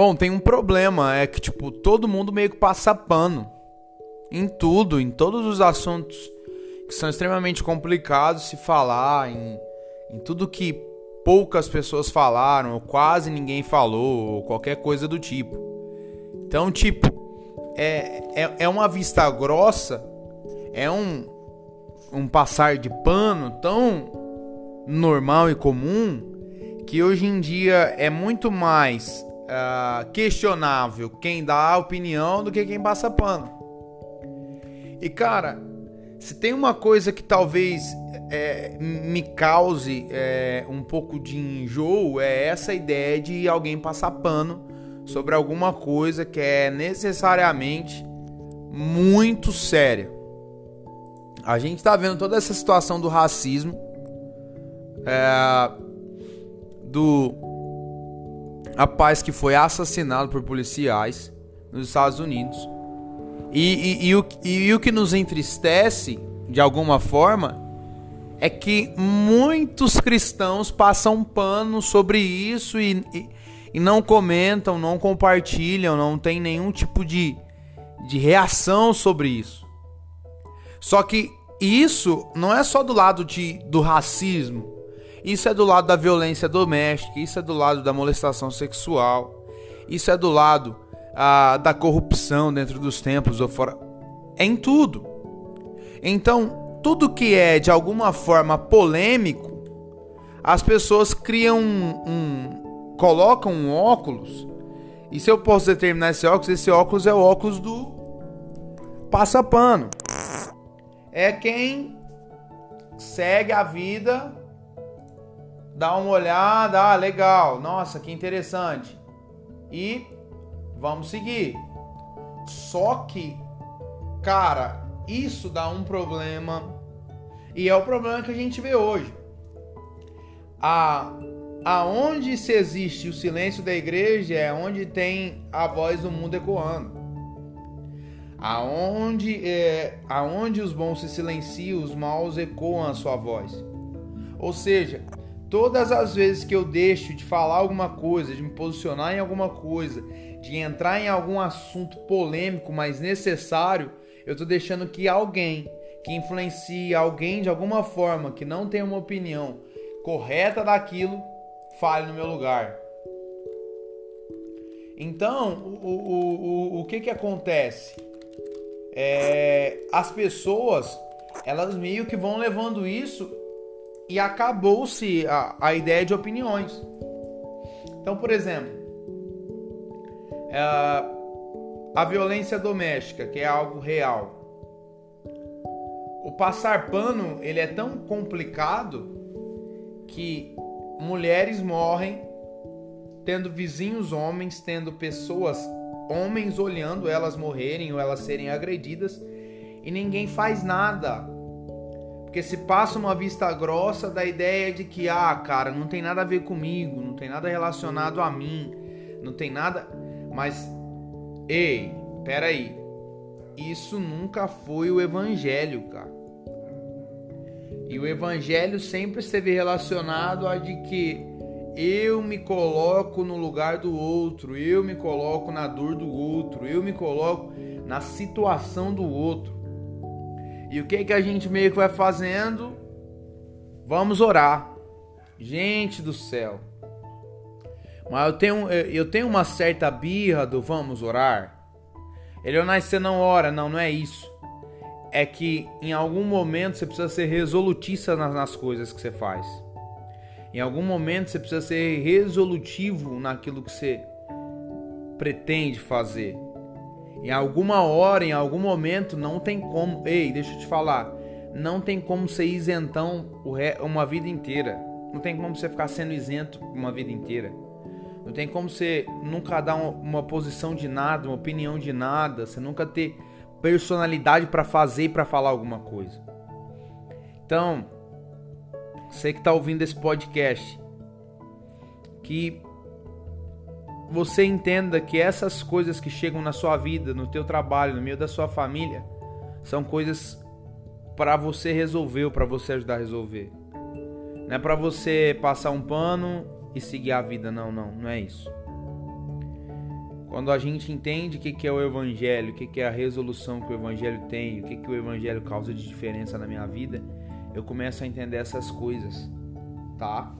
Bom, tem um problema, é que tipo, todo mundo meio que passa pano em tudo, em todos os assuntos que são extremamente complicados se falar, em, em tudo que poucas pessoas falaram, ou quase ninguém falou, ou qualquer coisa do tipo. Então, tipo, é, é, é uma vista grossa, é um, um passar de pano tão normal e comum que hoje em dia é muito mais uh, questionável quem dá a opinião do que quem passa pano. E cara, se tem uma coisa que talvez é, me cause é, um pouco de enjoo, é essa ideia de alguém passar pano sobre alguma coisa que é necessariamente muito séria. A gente está vendo toda essa situação do racismo, é, do rapaz que foi assassinado por policiais nos Estados Unidos e, e, e, o, e, o que nos entristece, de alguma forma, é que muitos cristãos passam pano sobre isso e, e, não comentam, não compartilham, não tem nenhum tipo de, de reação sobre isso. Só que isso não é só do lado de, do racismo, isso é do lado da violência doméstica, isso é do lado da molestação sexual, isso é do lado a, da corrupção dentro dos templos ou fora. É em tudo. Então, tudo que é de alguma forma polêmico, as pessoas criam um, um colocam um óculos. E se eu posso determinar esse óculos, esse óculos é o óculos do passapano. É quem segue a vida, dá uma olhada, ah, legal, nossa, que interessante. E Vamos seguir. Só que, cara, isso dá um problema. E é o problema que a gente vê hoje. A, aonde se existe o silêncio da igreja é onde tem a voz do mundo ecoando. Aonde, é, aonde os bons se silenciam, os maus ecoam a sua voz. Ou seja, todas as vezes que eu deixo de falar alguma coisa, de me posicionar em alguma coisa, de entrar em algum assunto polêmico, mas necessário, eu estou deixando que alguém que influencie alguém de alguma forma, que não tem uma opinião correta daquilo, fale no meu lugar. Então, o, o, o, o que que acontece? É, as pessoas, elas meio que vão levando isso e acabou-se a, a ideia de opiniões. Então, por exemplo, é a violência doméstica, que é algo real. O passar pano, ele é tão complicado que mulheres morrem tendo vizinhos homens, tendo pessoas homens olhando elas morrerem ou elas serem agredidas e ninguém faz nada. Porque se passa uma vista grossa da ideia de que, ah, cara, não tem nada a ver comigo, não tem nada relacionado a mim, não tem nada. Mas, ei, peraí. Isso nunca foi o evangelho, cara. E o evangelho sempre esteve relacionado a de que eu me coloco no lugar do outro, eu me coloco na dor do outro, eu me coloco na situação do outro. E o que que a gente meio que vai fazendo? Vamos orar. Gente do céu. Mas eu tenho, eu tenho uma certa birra do vamos orar. Elionai, você não ora. Não, não é isso. É que em algum momento você precisa ser resolutista nas, nas coisas que você faz. Em algum momento você precisa ser resolutivo naquilo que você pretende fazer. Em alguma hora, em algum momento, não tem como. Ei, deixa eu te falar. Não tem como ser isentão uma vida inteira. Não tem como você ficar sendo isento uma vida inteira. Não tem como você nunca dar uma, posição de nada, uma opinião de nada, você nunca ter personalidade para fazer e para falar alguma coisa. Então, você que está ouvindo esse podcast, que você entenda que essas coisas que chegam na sua vida, no teu trabalho, no meio da sua família, são coisas para você resolver ou para você ajudar a resolver. Não é para você passar um pano e seguir a vida. Não, não, não é isso. Quando a gente entende o que é o Evangelho, o que é a resolução que o Evangelho tem, o que, que o Evangelho causa de diferença na minha vida, eu começo a entender essas coisas, tá?